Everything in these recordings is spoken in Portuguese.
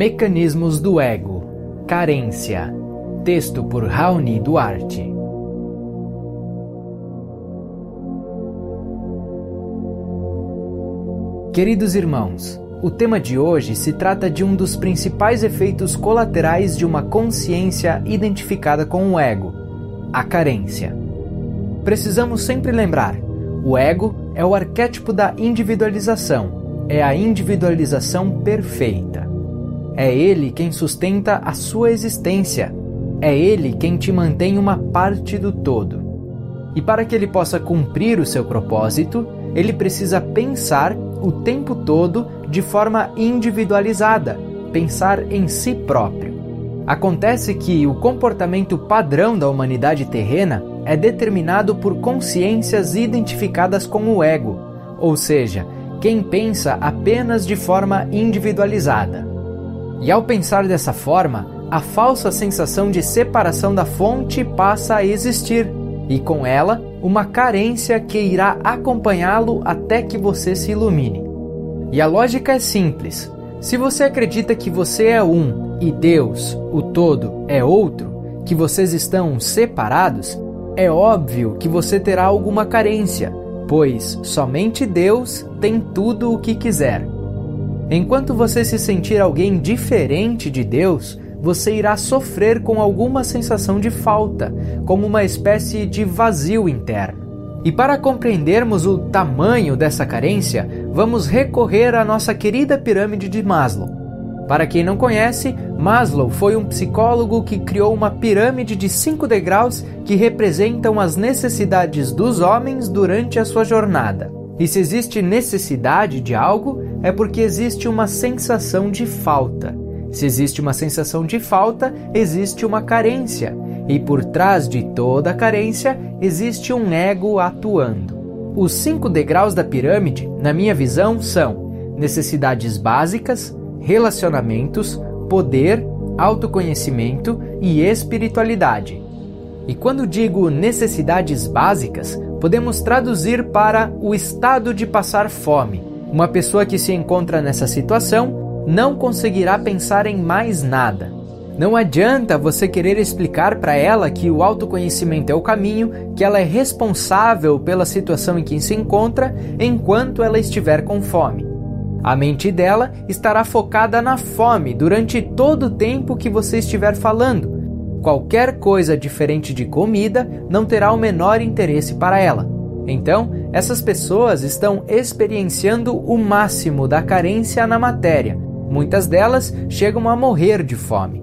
Mecanismos do Ego Carência Texto por Raoni Duarte Queridos irmãos, o tema de hoje se trata de um dos principais efeitos colaterais de uma consciência identificada com o ego, a carência. Precisamos sempre lembrar: o ego é o arquétipo da individualização é a individualização perfeita. É Ele quem sustenta a sua existência. É Ele quem te mantém uma parte do todo. E para que ele possa cumprir o seu propósito, ele precisa pensar o tempo todo de forma individualizada, pensar em si próprio. Acontece que o comportamento padrão da humanidade terrena é determinado por consciências identificadas com o ego, ou seja, quem pensa apenas de forma individualizada. E ao pensar dessa forma, a falsa sensação de separação da fonte passa a existir, e com ela, uma carência que irá acompanhá-lo até que você se ilumine. E a lógica é simples. Se você acredita que você é um e Deus, o todo, é outro, que vocês estão separados, é óbvio que você terá alguma carência, pois somente Deus tem tudo o que quiser. Enquanto você se sentir alguém diferente de Deus, você irá sofrer com alguma sensação de falta, como uma espécie de vazio interno. E para compreendermos o tamanho dessa carência, vamos recorrer à nossa querida pirâmide de Maslow. Para quem não conhece, Maslow foi um psicólogo que criou uma pirâmide de cinco degraus que representam as necessidades dos homens durante a sua jornada. E se existe necessidade de algo, é porque existe uma sensação de falta. Se existe uma sensação de falta, existe uma carência. E por trás de toda carência, existe um ego atuando. Os cinco degraus da pirâmide, na minha visão, são necessidades básicas, relacionamentos, poder, autoconhecimento e espiritualidade. E quando digo necessidades básicas, podemos traduzir para o estado de passar fome. Uma pessoa que se encontra nessa situação não conseguirá pensar em mais nada. Não adianta você querer explicar para ela que o autoconhecimento é o caminho, que ela é responsável pela situação em que se encontra enquanto ela estiver com fome. A mente dela estará focada na fome durante todo o tempo que você estiver falando. Qualquer coisa diferente de comida não terá o menor interesse para ela. Então, essas pessoas estão experienciando o máximo da carência na matéria. Muitas delas chegam a morrer de fome.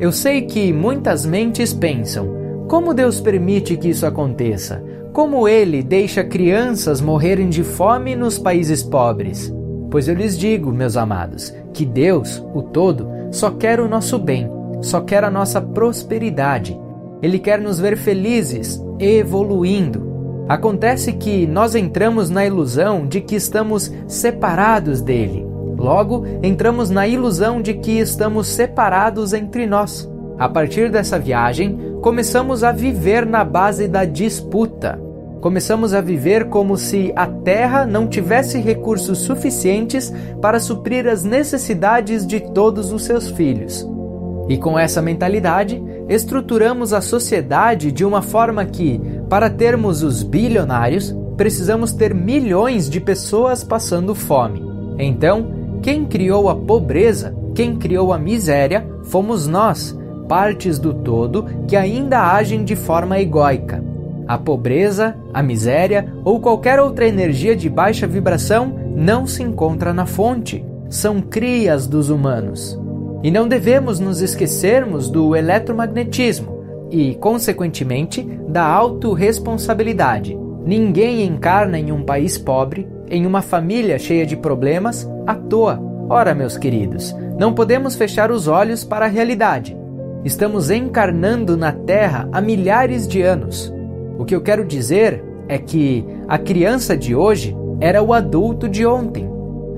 Eu sei que muitas mentes pensam: como Deus permite que isso aconteça? Como Ele deixa crianças morrerem de fome nos países pobres? Pois eu lhes digo, meus amados, que Deus, o Todo, só quer o nosso bem, só quer a nossa prosperidade. Ele quer nos ver felizes, evoluindo. Acontece que nós entramos na ilusão de que estamos separados dele. Logo, entramos na ilusão de que estamos separados entre nós. A partir dessa viagem, começamos a viver na base da disputa começamos a viver como se a Terra não tivesse recursos suficientes para suprir as necessidades de todos os seus filhos. E com essa mentalidade, estruturamos a sociedade de uma forma que, para termos os bilionários, precisamos ter milhões de pessoas passando fome. Então, quem criou a pobreza, quem criou a miséria, fomos nós, partes do todo que ainda agem de forma egóica. A pobreza, a miséria ou qualquer outra energia de baixa vibração não se encontra na fonte, são crias dos humanos. E não devemos nos esquecermos do eletromagnetismo e, consequentemente, da autorresponsabilidade. Ninguém encarna em um país pobre, em uma família cheia de problemas, à toa. Ora, meus queridos, não podemos fechar os olhos para a realidade. Estamos encarnando na Terra há milhares de anos. O que eu quero dizer é que a criança de hoje era o adulto de ontem.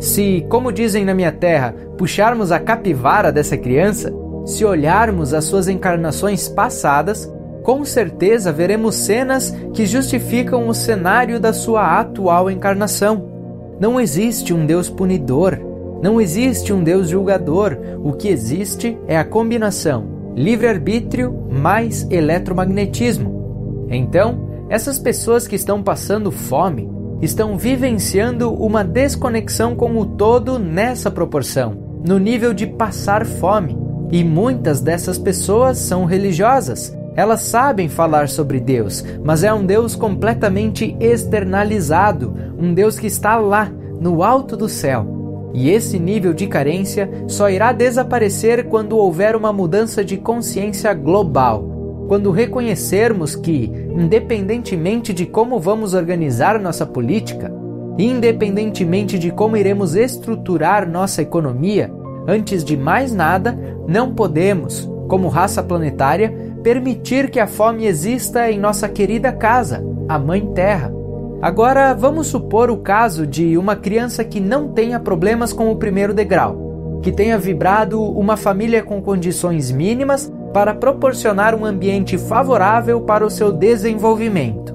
Se, como dizem na minha terra, puxarmos a capivara dessa criança, se olharmos as suas encarnações passadas, com certeza veremos cenas que justificam o cenário da sua atual encarnação. Não existe um Deus punidor, Não existe um Deus julgador, o que existe é a combinação livre-arbítrio mais eletromagnetismo. Então, essas pessoas que estão passando fome estão vivenciando uma desconexão com o todo nessa proporção, no nível de passar fome. E muitas dessas pessoas são religiosas. Elas sabem falar sobre Deus, mas é um Deus completamente externalizado, um Deus que está lá, no alto do céu. E esse nível de carência só irá desaparecer quando houver uma mudança de consciência global quando reconhecermos que, independentemente de como vamos organizar nossa política, independentemente de como iremos estruturar nossa economia, antes de mais nada, não podemos, como raça planetária, permitir que a fome exista em nossa querida casa, a Mãe Terra. Agora, vamos supor o caso de uma criança que não tenha problemas com o primeiro degrau, que tenha vibrado uma família com condições mínimas para proporcionar um ambiente favorável para o seu desenvolvimento.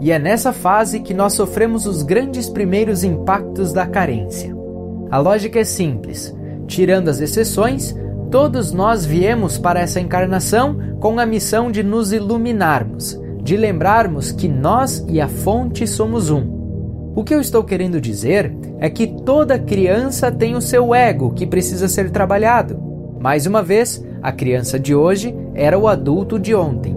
E é nessa fase que nós sofremos os grandes primeiros impactos da carência. A lógica é simples: tirando as exceções, todos nós viemos para essa encarnação com a missão de nos iluminarmos, de lembrarmos que nós e a fonte somos um. O que eu estou querendo dizer é que toda criança tem o seu ego que precisa ser trabalhado. Mais uma vez, a criança de hoje era o adulto de ontem.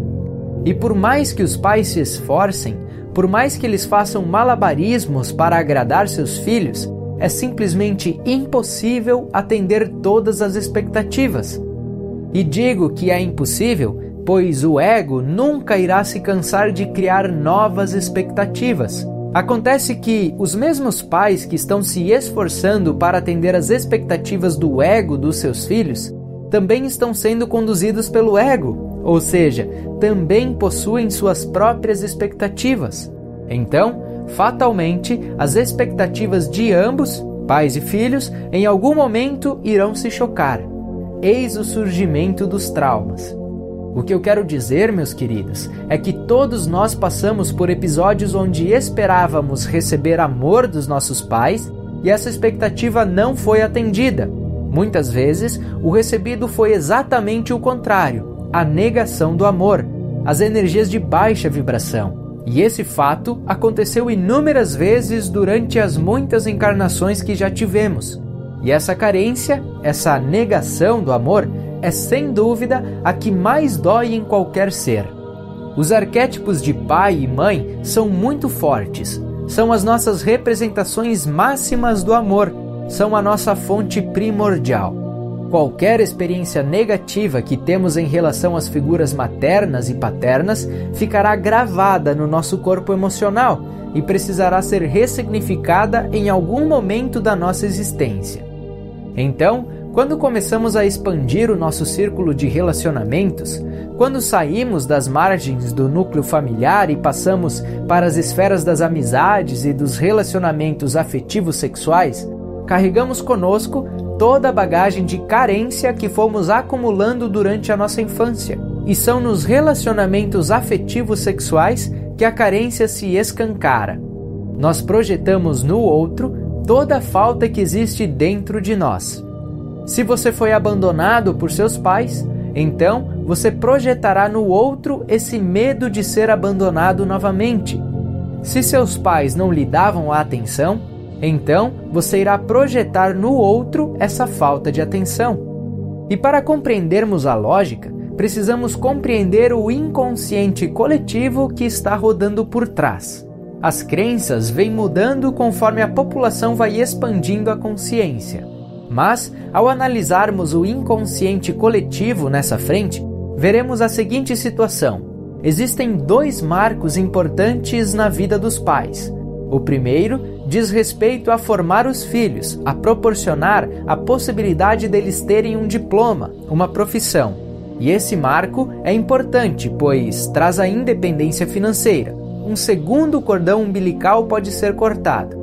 E por mais que os pais se esforcem, por mais que eles façam malabarismos para agradar seus filhos, é simplesmente impossível atender todas as expectativas. E digo que é impossível, pois o ego nunca irá se cansar de criar novas expectativas. Acontece que os mesmos pais que estão se esforçando para atender às expectativas do ego dos seus filhos também estão sendo conduzidos pelo ego, ou seja, também possuem suas próprias expectativas. Então, fatalmente, as expectativas de ambos, pais e filhos, em algum momento irão se chocar. Eis o surgimento dos traumas. O que eu quero dizer, meus queridos, é que todos nós passamos por episódios onde esperávamos receber amor dos nossos pais e essa expectativa não foi atendida. Muitas vezes, o recebido foi exatamente o contrário, a negação do amor, as energias de baixa vibração. E esse fato aconteceu inúmeras vezes durante as muitas encarnações que já tivemos. E essa carência, essa negação do amor, é sem dúvida a que mais dói em qualquer ser. Os arquétipos de pai e mãe são muito fortes, são as nossas representações máximas do amor são a nossa fonte primordial. Qualquer experiência negativa que temos em relação às figuras maternas e paternas ficará gravada no nosso corpo emocional e precisará ser ressignificada em algum momento da nossa existência. Então, quando começamos a expandir o nosso círculo de relacionamentos, quando saímos das margens do núcleo familiar e passamos para as esferas das amizades e dos relacionamentos afetivos sexuais, carregamos conosco toda a bagagem de carência que fomos acumulando durante a nossa infância. E são nos relacionamentos afetivos sexuais que a carência se escancara. Nós projetamos no outro toda a falta que existe dentro de nós. Se você foi abandonado por seus pais, então você projetará no outro esse medo de ser abandonado novamente. Se seus pais não lhe davam a atenção, então você irá projetar no outro essa falta de atenção. E para compreendermos a lógica, precisamos compreender o inconsciente coletivo que está rodando por trás. As crenças vêm mudando conforme a população vai expandindo a consciência. Mas, ao analisarmos o inconsciente coletivo nessa frente, veremos a seguinte situação: existem dois marcos importantes na vida dos pais. O primeiro diz respeito a formar os filhos, a proporcionar a possibilidade deles terem um diploma, uma profissão. E esse marco é importante, pois traz a independência financeira. Um segundo cordão umbilical pode ser cortado.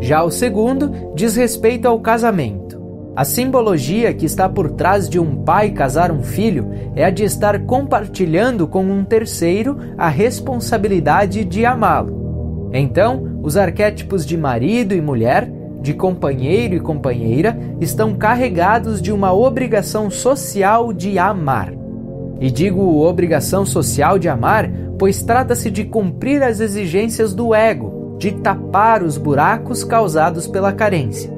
Já o segundo diz respeito ao casamento. A simbologia que está por trás de um pai casar um filho é a de estar compartilhando com um terceiro a responsabilidade de amá-lo. Então, os arquétipos de marido e mulher de companheiro e companheira, estão carregados de uma obrigação social de amar. E digo obrigação social de amar, pois trata-se de cumprir as exigências do ego, de tapar os buracos causados pela carência.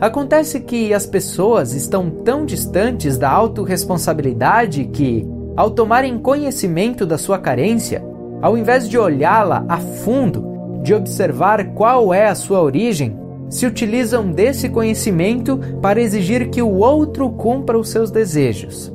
Acontece que as pessoas estão tão distantes da autorresponsabilidade que, ao tomarem conhecimento da sua carência, ao invés de olhá-la a fundo, de observar qual é a sua origem, se utilizam desse conhecimento para exigir que o outro cumpra os seus desejos.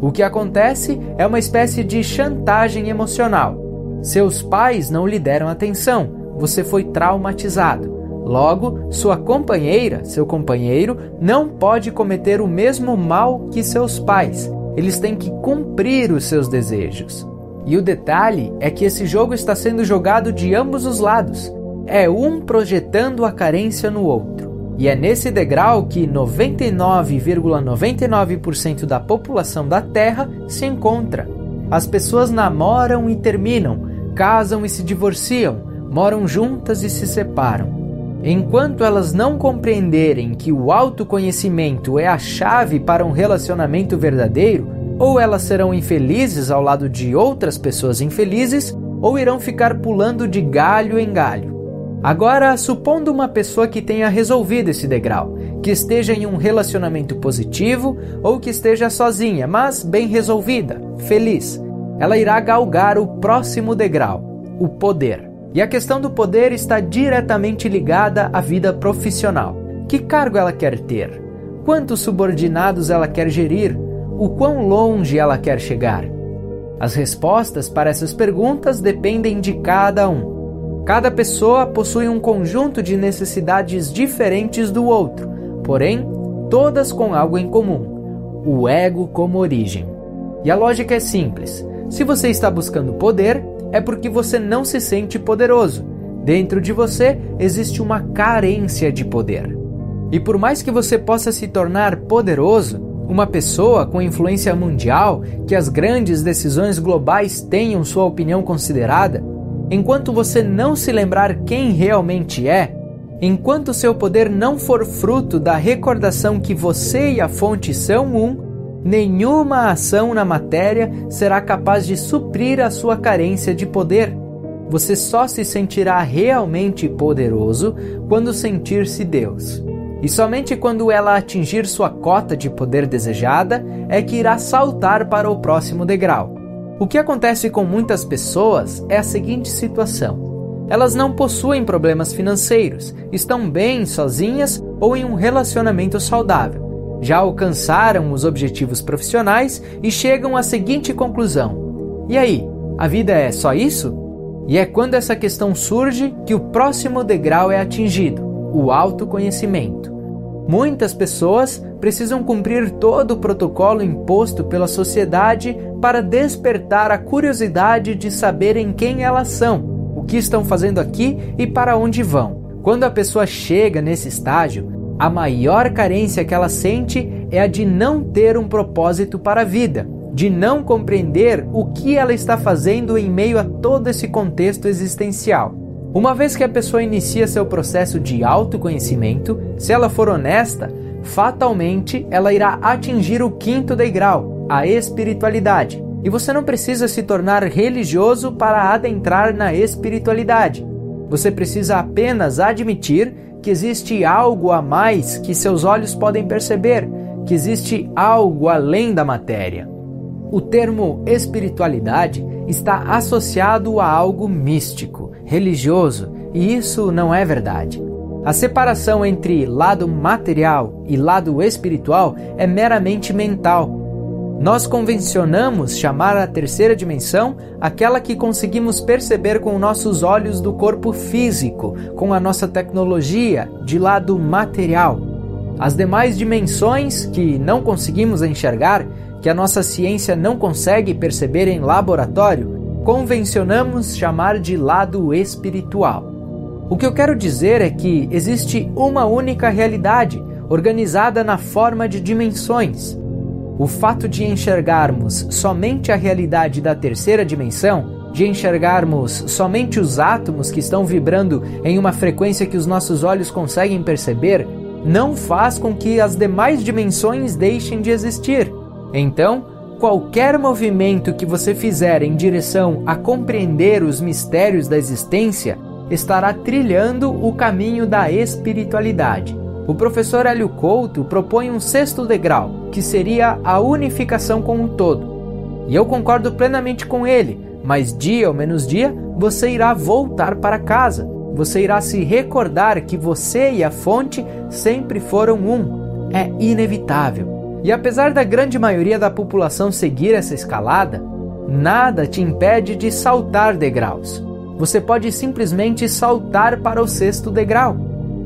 O que acontece é uma espécie de chantagem emocional. Seus pais não lhe deram atenção, você foi traumatizado. Logo, sua companheira, seu companheiro, não pode cometer o mesmo mal que seus pais. Eles têm que cumprir os seus desejos. E o detalhe é que esse jogo está sendo jogado de ambos os lados. É um projetando a carência no outro. E é nesse degrau que 99,99% ,99 da população da Terra se encontra. As pessoas namoram e terminam, casam e se divorciam, moram juntas e se separam. Enquanto elas não compreenderem que o autoconhecimento é a chave para um relacionamento verdadeiro, ou elas serão infelizes ao lado de outras pessoas infelizes, ou irão ficar pulando de galho em galho. Agora, supondo uma pessoa que tenha resolvido esse degrau, que esteja em um relacionamento positivo ou que esteja sozinha, mas bem resolvida, feliz, ela irá galgar o próximo degrau, o poder. E a questão do poder está diretamente ligada à vida profissional. Que cargo ela quer ter? Quantos subordinados ela quer gerir? O quão longe ela quer chegar? As respostas para essas perguntas dependem de cada um. Cada pessoa possui um conjunto de necessidades diferentes do outro, porém, todas com algo em comum: o ego como origem. E a lógica é simples: se você está buscando poder, é porque você não se sente poderoso. Dentro de você existe uma carência de poder. E por mais que você possa se tornar poderoso, uma pessoa com influência mundial, que as grandes decisões globais tenham sua opinião considerada, enquanto você não se lembrar quem realmente é, enquanto seu poder não for fruto da recordação que você e a fonte são um, nenhuma ação na matéria será capaz de suprir a sua carência de poder. Você só se sentirá realmente poderoso quando sentir-se Deus. E somente quando ela atingir sua cota de poder desejada é que irá saltar para o próximo degrau. O que acontece com muitas pessoas é a seguinte situação: elas não possuem problemas financeiros, estão bem sozinhas ou em um relacionamento saudável. Já alcançaram os objetivos profissionais e chegam à seguinte conclusão: e aí, a vida é só isso? E é quando essa questão surge que o próximo degrau é atingido: o autoconhecimento. Muitas pessoas precisam cumprir todo o protocolo imposto pela sociedade para despertar a curiosidade de saberem quem elas são, o que estão fazendo aqui e para onde vão. Quando a pessoa chega nesse estágio, a maior carência que ela sente é a de não ter um propósito para a vida, de não compreender o que ela está fazendo em meio a todo esse contexto existencial. Uma vez que a pessoa inicia seu processo de autoconhecimento, se ela for honesta, fatalmente ela irá atingir o quinto degrau, a espiritualidade. E você não precisa se tornar religioso para adentrar na espiritualidade. Você precisa apenas admitir que existe algo a mais que seus olhos podem perceber, que existe algo além da matéria. O termo espiritualidade está associado a algo místico, religioso, e isso não é verdade. A separação entre lado material e lado espiritual é meramente mental. Nós convencionamos chamar a terceira dimensão aquela que conseguimos perceber com nossos olhos do corpo físico, com a nossa tecnologia de lado material. As demais dimensões que não conseguimos enxergar, que a nossa ciência não consegue perceber em laboratório, convencionamos chamar de lado espiritual. O que eu quero dizer é que existe uma única realidade, organizada na forma de dimensões. O fato de enxergarmos somente a realidade da terceira dimensão de enxergarmos somente os átomos que estão vibrando em uma frequência que os nossos olhos conseguem perceber, não faz com que as demais dimensões deixem de existir. Então, qualquer movimento que você fizer em direção a compreender os mistérios da existência estará trilhando o caminho da espiritualidade. O professor Hélio Couto propõe um sexto degrau, que seria a unificação com o todo. E eu concordo plenamente com ele, mas dia ou menos dia você irá voltar para casa. Você irá se recordar que você e a fonte sempre foram um. É inevitável. E apesar da grande maioria da população seguir essa escalada, nada te impede de saltar degraus. Você pode simplesmente saltar para o sexto degrau.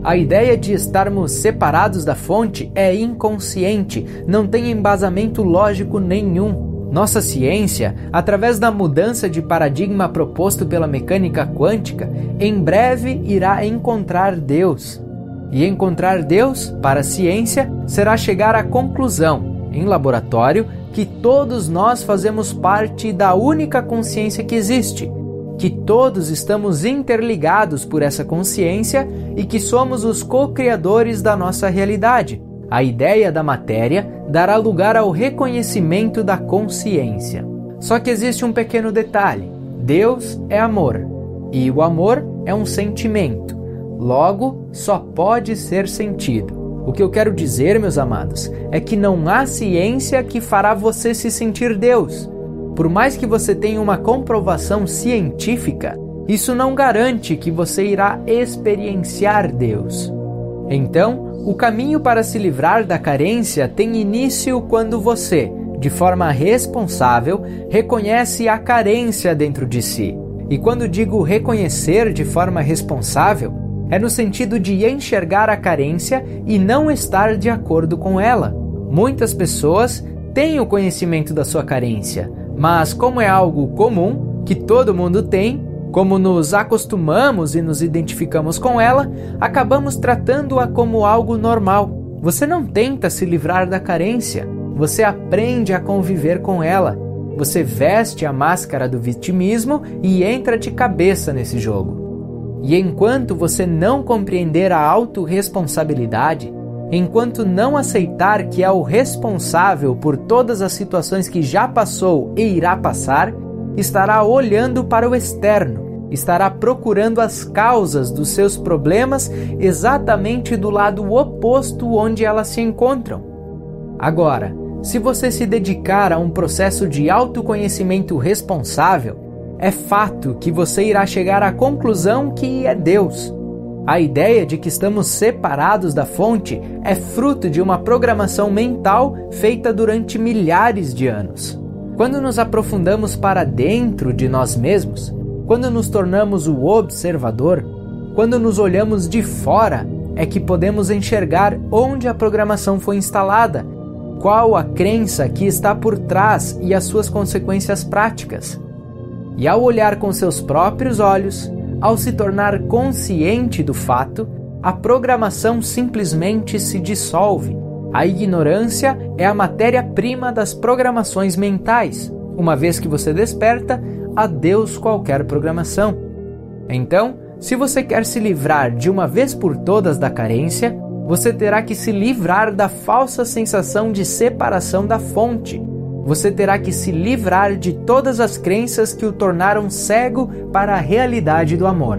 A ideia de estarmos separados da fonte é inconsciente, não tem embasamento lógico nenhum. Nossa ciência, através da mudança de paradigma proposto pela mecânica quântica, em breve irá encontrar Deus. E encontrar Deus, para a ciência, será chegar à conclusão, em laboratório, que todos nós fazemos parte da única consciência que existe, que todos estamos interligados por essa consciência e que somos os co-criadores da nossa realidade. A ideia da matéria dará lugar ao reconhecimento da consciência. Só que existe um pequeno detalhe: Deus é amor e o amor é um sentimento. Logo, só pode ser sentido. O que eu quero dizer, meus amados, é que não há ciência que fará você se sentir Deus. Por mais que você tenha uma comprovação científica, isso não garante que você irá experienciar Deus. Então, o caminho para se livrar da carência tem início quando você, de forma responsável, reconhece a carência dentro de si. E quando digo reconhecer de forma responsável, é no sentido de enxergar a carência e não estar de acordo com ela. Muitas pessoas têm o conhecimento da sua carência, mas como é algo comum, que todo mundo tem, como nos acostumamos e nos identificamos com ela, acabamos tratando-a como algo normal. Você não tenta se livrar da carência, você aprende a conviver com ela. Você veste a máscara do vitimismo e entra de cabeça nesse jogo. E enquanto você não compreender a autorresponsabilidade, enquanto não aceitar que é o responsável por todas as situações que já passou e irá passar, estará olhando para o externo estará procurando as causas dos seus problemas exatamente do lado oposto onde elas se encontram. Agora, se você se dedicar a um processo de autoconhecimento responsável, é fato que você irá chegar à conclusão que é Deus. A ideia de que estamos separados da fonte é fruto de uma programação mental feita durante milhares de anos. Quando nos aprofundamos para dentro de nós mesmos, quando nos tornamos o observador, quando nos olhamos de fora, é que podemos enxergar onde a programação foi instalada, qual a crença que está por trás e as suas consequências práticas. E ao olhar com seus próprios olhos, ao se tornar consciente do fato, a programação simplesmente se dissolve. A ignorância é a matéria-prima das programações mentais. Uma vez que você desperta, adeus qualquer programação. Então, se você quer se livrar de uma vez por todas da carência, você terá que se livrar da falsa sensação de separação da fonte. Você terá que se livrar de todas as crenças que o tornaram cego para a realidade do amor.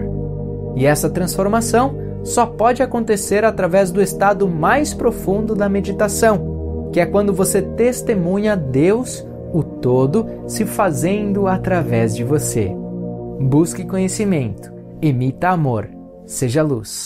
E essa transformação só pode acontecer através do estado mais profundo da meditação, que é quando você testemunha Deus o todo se fazendo através de você. Busque conhecimento, emita amor, seja luz.